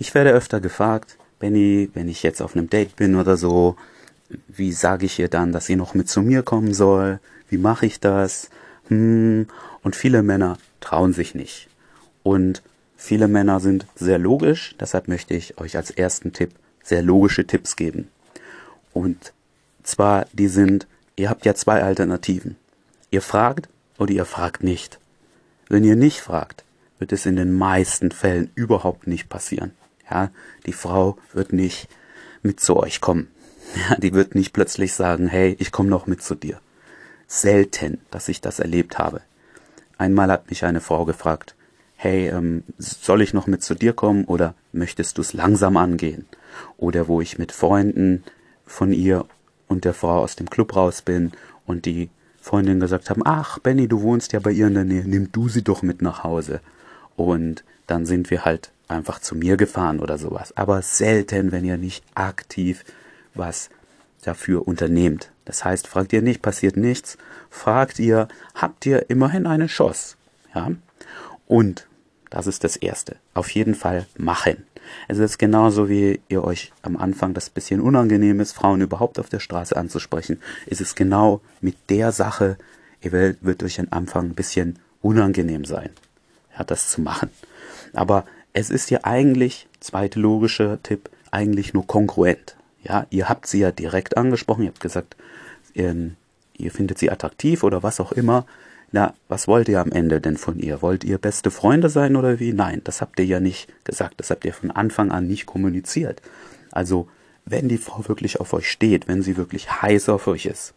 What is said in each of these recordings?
Ich werde öfter gefragt, Benny, wenn ich jetzt auf einem Date bin oder so, wie sage ich ihr dann, dass sie noch mit zu mir kommen soll? Wie mache ich das? Hm. Und viele Männer trauen sich nicht. Und viele Männer sind sehr logisch, deshalb möchte ich euch als ersten Tipp sehr logische Tipps geben. Und zwar, die sind, ihr habt ja zwei Alternativen. Ihr fragt oder ihr fragt nicht. Wenn ihr nicht fragt, wird es in den meisten Fällen überhaupt nicht passieren. Ja, die Frau wird nicht mit zu euch kommen. Ja, die wird nicht plötzlich sagen, hey, ich komme noch mit zu dir. Selten, dass ich das erlebt habe. Einmal hat mich eine Frau gefragt, hey, ähm, soll ich noch mit zu dir kommen oder möchtest du es langsam angehen? Oder wo ich mit Freunden von ihr und der Frau aus dem Club raus bin und die Freundinnen gesagt haben, ach Benny, du wohnst ja bei ihr in der Nähe, nimm du sie doch mit nach Hause. Und dann sind wir halt einfach zu mir gefahren oder sowas. Aber selten, wenn ihr nicht aktiv was dafür unternehmt. Das heißt, fragt ihr nicht, passiert nichts. Fragt ihr, habt ihr immerhin eine Chance? Ja? Und, das ist das Erste, auf jeden Fall machen. Es ist genauso wie ihr euch am Anfang das bisschen unangenehm ist, Frauen überhaupt auf der Straße anzusprechen. Es ist genau mit der Sache, ihr wird euch am Anfang ein bisschen unangenehm sein, ja, das zu machen. Aber es ist ja eigentlich, zweite logische Tipp, eigentlich nur kongruent. Ja, ihr habt sie ja direkt angesprochen, ihr habt gesagt, ähm, ihr findet sie attraktiv oder was auch immer. Na, was wollt ihr am Ende denn von ihr? Wollt ihr beste Freunde sein oder wie? Nein, das habt ihr ja nicht gesagt. Das habt ihr von Anfang an nicht kommuniziert. Also, wenn die Frau wirklich auf euch steht, wenn sie wirklich heiß auf euch ist,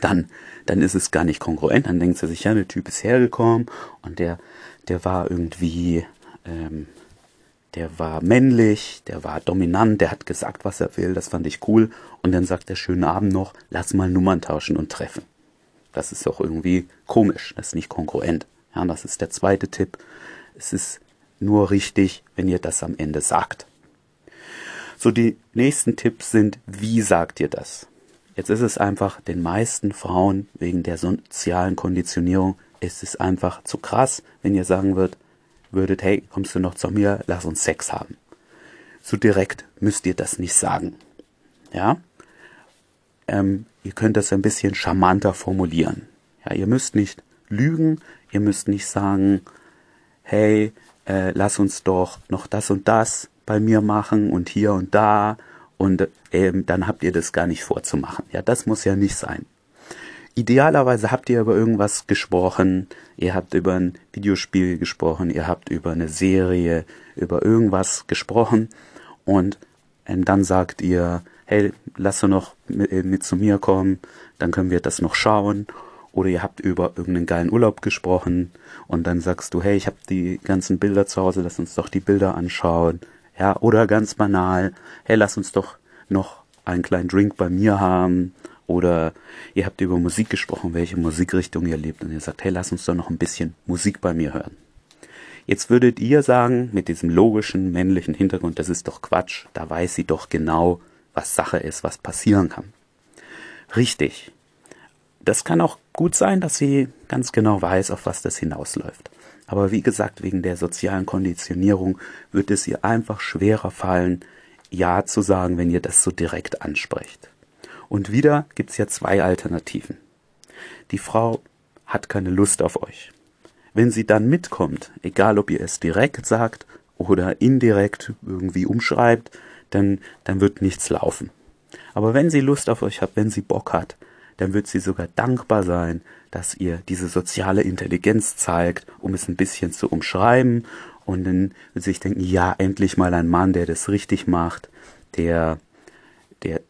dann, dann ist es gar nicht kongruent. Dann denkt sie sich, ja, der Typ ist hergekommen und der, der war irgendwie, ähm, der war männlich, der war dominant, der hat gesagt, was er will, das fand ich cool. Und dann sagt der schönen Abend noch, lass mal Nummern tauschen und treffen. Das ist doch irgendwie komisch, das ist nicht kongruent. Ja, das ist der zweite Tipp. Es ist nur richtig, wenn ihr das am Ende sagt. So, die nächsten Tipps sind, wie sagt ihr das? Jetzt ist es einfach den meisten Frauen wegen der sozialen Konditionierung, ist es einfach zu krass, wenn ihr sagen würdet, würdet, hey, kommst du noch zu mir, lass uns Sex haben. So direkt müsst ihr das nicht sagen. Ja? Ähm, ihr könnt das ein bisschen charmanter formulieren. Ja, ihr müsst nicht lügen, ihr müsst nicht sagen, hey, äh, lass uns doch noch das und das bei mir machen und hier und da und ähm, dann habt ihr das gar nicht vorzumachen. Ja, das muss ja nicht sein. Idealerweise habt ihr über irgendwas gesprochen, ihr habt über ein Videospiel gesprochen, ihr habt über eine Serie, über irgendwas gesprochen und ähm, dann sagt ihr, hey, lass du noch mit, äh, mit zu mir kommen, dann können wir das noch schauen. Oder ihr habt über irgendeinen geilen Urlaub gesprochen und dann sagst du, hey, ich habe die ganzen Bilder zu Hause, lass uns doch die Bilder anschauen. Ja, oder ganz banal, hey, lass uns doch noch einen kleinen Drink bei mir haben oder ihr habt über Musik gesprochen, welche Musikrichtung ihr lebt und ihr sagt, hey, lass uns doch noch ein bisschen Musik bei mir hören. Jetzt würdet ihr sagen, mit diesem logischen männlichen Hintergrund, das ist doch Quatsch, da weiß sie doch genau, was Sache ist, was passieren kann. Richtig. Das kann auch gut sein, dass sie ganz genau weiß, auf was das hinausläuft. Aber wie gesagt, wegen der sozialen Konditionierung wird es ihr einfach schwerer fallen, Ja zu sagen, wenn ihr das so direkt ansprecht. Und wieder gibt's ja zwei Alternativen. Die Frau hat keine Lust auf euch. Wenn sie dann mitkommt, egal ob ihr es direkt sagt oder indirekt irgendwie umschreibt, dann, dann wird nichts laufen. Aber wenn sie Lust auf euch hat, wenn sie Bock hat, dann wird sie sogar dankbar sein, dass ihr diese soziale Intelligenz zeigt, um es ein bisschen zu umschreiben. Und dann wird sie sich denken, ja, endlich mal ein Mann, der das richtig macht, der, der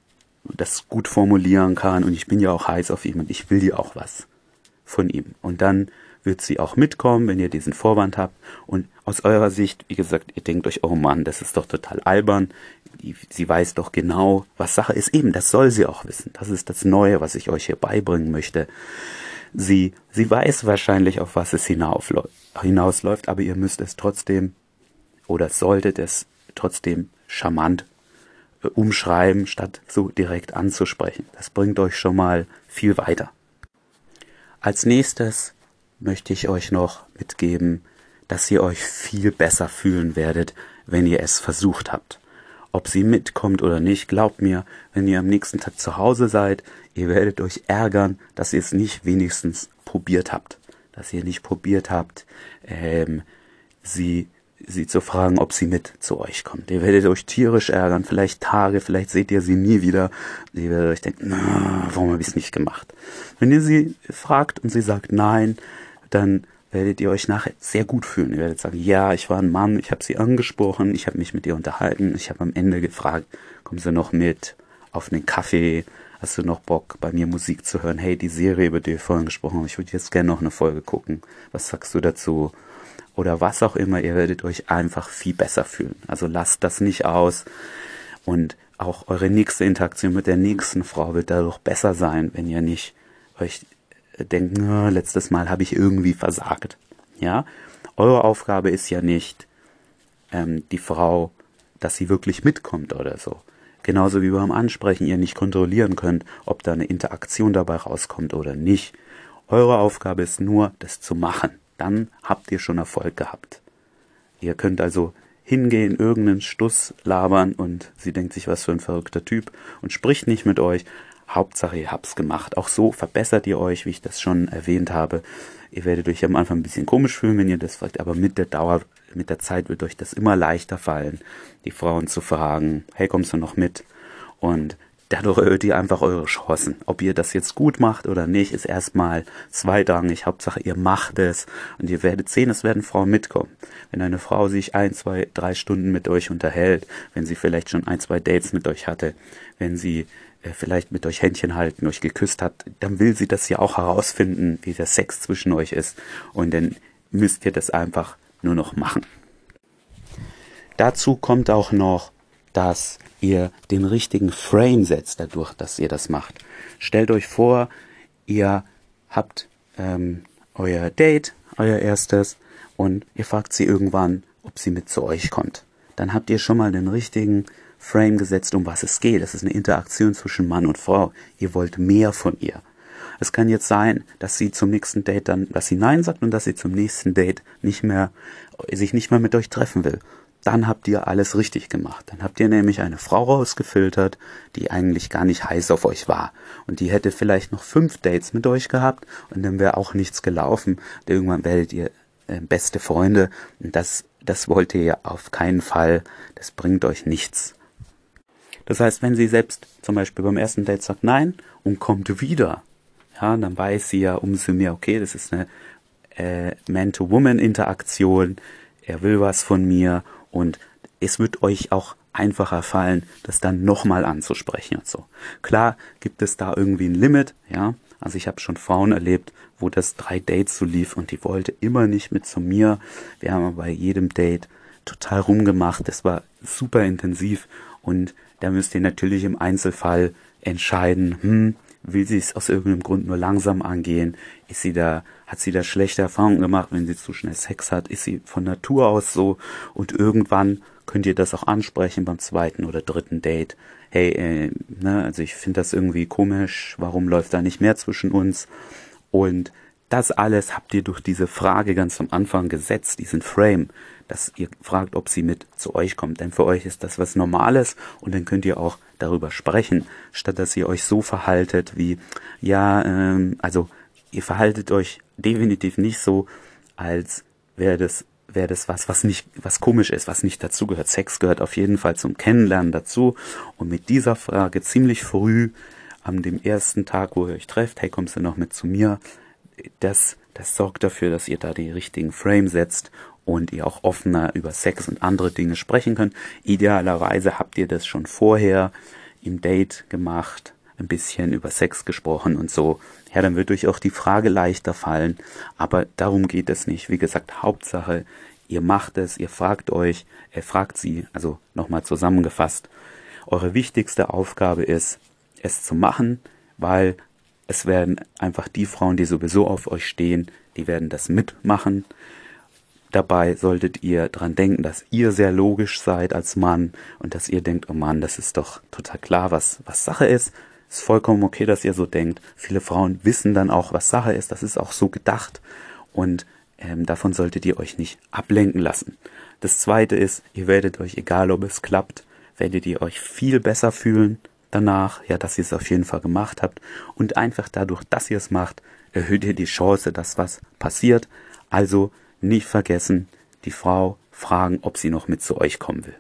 das gut formulieren kann und ich bin ja auch heiß auf ihm und ich will ja auch was von ihm. Und dann wird sie auch mitkommen, wenn ihr diesen Vorwand habt. Und aus eurer Sicht, wie gesagt, ihr denkt euch, oh Mann, das ist doch total albern. Sie weiß doch genau, was Sache ist. Eben, das soll sie auch wissen. Das ist das Neue, was ich euch hier beibringen möchte. Sie, sie weiß wahrscheinlich, auf was es hinausläuft, aber ihr müsst es trotzdem oder solltet es trotzdem charmant umschreiben, statt so direkt anzusprechen. Das bringt euch schon mal viel weiter. Als nächstes möchte ich euch noch mitgeben, dass ihr euch viel besser fühlen werdet, wenn ihr es versucht habt. Ob sie mitkommt oder nicht, glaubt mir, wenn ihr am nächsten Tag zu Hause seid, ihr werdet euch ärgern, dass ihr es nicht wenigstens probiert habt. Dass ihr nicht probiert habt, ähm, sie sie zu fragen, ob sie mit zu euch kommt. Ihr werdet euch tierisch ärgern, vielleicht Tage, vielleicht seht ihr sie nie wieder. Ihr werdet euch denken, na, warum habe ich es nicht gemacht? Wenn ihr sie fragt und sie sagt nein, dann werdet ihr euch nachher sehr gut fühlen. Ihr werdet sagen, ja, ich war ein Mann, ich habe sie angesprochen, ich habe mich mit ihr unterhalten, ich habe am Ende gefragt, kommen sie noch mit auf einen Kaffee? Hast du noch Bock, bei mir Musik zu hören? Hey, die Serie, über die wir vorhin gesprochen haben, ich würde jetzt gerne noch eine Folge gucken. Was sagst du dazu? oder was auch immer, ihr werdet euch einfach viel besser fühlen. Also lasst das nicht aus und auch eure nächste Interaktion mit der nächsten Frau wird dadurch besser sein, wenn ihr nicht euch denkt, na, letztes Mal habe ich irgendwie versagt. Ja, eure Aufgabe ist ja nicht ähm, die Frau, dass sie wirklich mitkommt oder so. Genauso wie beim Ansprechen ihr nicht kontrollieren könnt, ob da eine Interaktion dabei rauskommt oder nicht. Eure Aufgabe ist nur, das zu machen dann habt ihr schon Erfolg gehabt. Ihr könnt also hingehen, irgendeinen Stuss labern und sie denkt sich, was für ein verrückter Typ und spricht nicht mit euch. Hauptsache, ihr habt's gemacht. Auch so verbessert ihr euch, wie ich das schon erwähnt habe. Ihr werdet euch am Anfang ein bisschen komisch fühlen, wenn ihr das fragt, aber mit der Dauer, mit der Zeit wird euch das immer leichter fallen, die Frauen zu fragen, hey, kommst du noch mit? Und dadurch erhöht ihr einfach eure Chancen. Ob ihr das jetzt gut macht oder nicht, ist erstmal zweitrangig. Hauptsache, ihr macht es und ihr werdet sehen, es werden Frauen mitkommen. Wenn eine Frau sich ein, zwei, drei Stunden mit euch unterhält, wenn sie vielleicht schon ein, zwei Dates mit euch hatte, wenn sie vielleicht mit euch Händchen halten, euch geküsst hat, dann will sie das ja auch herausfinden, wie der Sex zwischen euch ist. Und dann müsst ihr das einfach nur noch machen. Dazu kommt auch noch, dass ihr den richtigen Frame setzt dadurch, dass ihr das macht. Stellt euch vor, ihr habt ähm, euer Date, euer erstes, und ihr fragt sie irgendwann, ob sie mit zu euch kommt. Dann habt ihr schon mal den richtigen Frame gesetzt, um was es geht. Es ist eine Interaktion zwischen Mann und Frau. Ihr wollt mehr von ihr. Es kann jetzt sein, dass sie zum nächsten Date dann, dass sie Nein sagt und dass sie zum nächsten Date nicht mehr, sich nicht mehr mit euch treffen will dann habt ihr alles richtig gemacht. Dann habt ihr nämlich eine Frau rausgefiltert, die eigentlich gar nicht heiß auf euch war. Und die hätte vielleicht noch fünf Dates mit euch gehabt und dann wäre auch nichts gelaufen. Und irgendwann werdet ihr äh, beste Freunde. Und das, das wollt ihr ja auf keinen Fall. Das bringt euch nichts. Das heißt, wenn sie selbst zum Beispiel beim ersten Date sagt Nein und kommt wieder, ja, dann weiß sie ja umso mehr, okay, das ist eine äh, Man-to-Woman-Interaktion, er will was von mir und es wird euch auch einfacher fallen, das dann nochmal anzusprechen und so. Klar gibt es da irgendwie ein Limit, ja. Also ich habe schon Frauen erlebt, wo das drei Dates so lief und die wollte immer nicht mit zu mir. Wir haben bei jedem Date total rumgemacht. Das war super intensiv und da müsst ihr natürlich im Einzelfall entscheiden, hm, will sie es aus irgendeinem Grund nur langsam angehen? Ist sie da, hat sie da schlechte Erfahrungen gemacht, wenn sie zu schnell Sex hat? Ist sie von Natur aus so? Und irgendwann könnt ihr das auch ansprechen beim zweiten oder dritten Date. Hey, äh, ne, also ich finde das irgendwie komisch. Warum läuft da nicht mehr zwischen uns? Und das alles habt ihr durch diese Frage ganz am Anfang gesetzt, diesen Frame, dass ihr fragt, ob sie mit zu euch kommt. Denn für euch ist das was Normales und dann könnt ihr auch darüber sprechen, statt dass ihr euch so verhaltet wie, ja, ähm, also ihr verhaltet euch definitiv nicht so, als wäre das wäre das was, was nicht, was komisch ist, was nicht dazu gehört. Sex gehört auf jeden Fall zum Kennenlernen dazu. Und mit dieser Frage ziemlich früh, an dem ersten Tag, wo ihr euch trefft, hey, kommst du noch mit zu mir? Das, das sorgt dafür, dass ihr da die richtigen Frame setzt und ihr auch offener über Sex und andere Dinge sprechen könnt. Idealerweise habt ihr das schon vorher im Date gemacht, ein bisschen über Sex gesprochen und so. Ja, dann wird euch auch die Frage leichter fallen. Aber darum geht es nicht. Wie gesagt, Hauptsache, ihr macht es, ihr fragt euch, er fragt sie, also nochmal zusammengefasst. Eure wichtigste Aufgabe ist, es zu machen, weil es werden einfach die Frauen, die sowieso auf euch stehen, die werden das mitmachen. Dabei solltet ihr dran denken, dass ihr sehr logisch seid als Mann und dass ihr denkt, oh Mann, das ist doch total klar, was, was Sache ist. Ist vollkommen okay, dass ihr so denkt. Viele Frauen wissen dann auch, was Sache ist. Das ist auch so gedacht. Und ähm, davon solltet ihr euch nicht ablenken lassen. Das zweite ist, ihr werdet euch, egal ob es klappt, werdet ihr euch viel besser fühlen danach, ja, dass ihr es auf jeden Fall gemacht habt. Und einfach dadurch, dass ihr es macht, erhöht ihr die Chance, dass was passiert. Also nicht vergessen, die Frau fragen, ob sie noch mit zu euch kommen will.